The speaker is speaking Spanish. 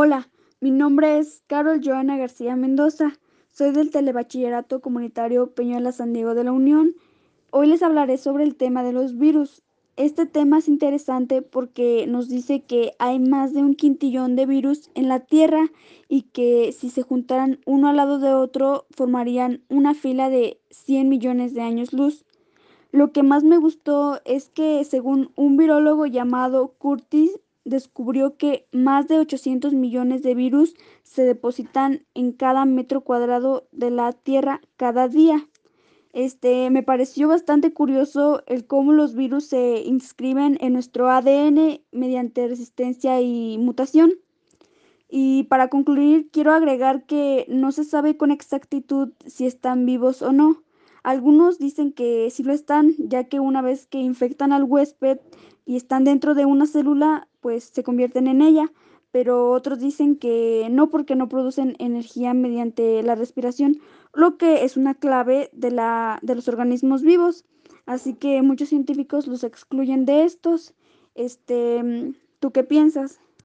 Hola, mi nombre es Carol Joana García Mendoza. Soy del Telebachillerato Comunitario Peñuela San Diego de la Unión. Hoy les hablaré sobre el tema de los virus. Este tema es interesante porque nos dice que hay más de un quintillón de virus en la Tierra y que si se juntaran uno al lado de otro formarían una fila de 100 millones de años luz. Lo que más me gustó es que según un virólogo llamado Curtis descubrió que más de 800 millones de virus se depositan en cada metro cuadrado de la Tierra cada día. Este, me pareció bastante curioso el cómo los virus se inscriben en nuestro ADN mediante resistencia y mutación. Y para concluir, quiero agregar que no se sabe con exactitud si están vivos o no. Algunos dicen que sí lo están, ya que una vez que infectan al huésped y están dentro de una célula, pues se convierten en ella, pero otros dicen que no porque no producen energía mediante la respiración, lo que es una clave de, la, de los organismos vivos. Así que muchos científicos los excluyen de estos. Este, ¿tú qué piensas?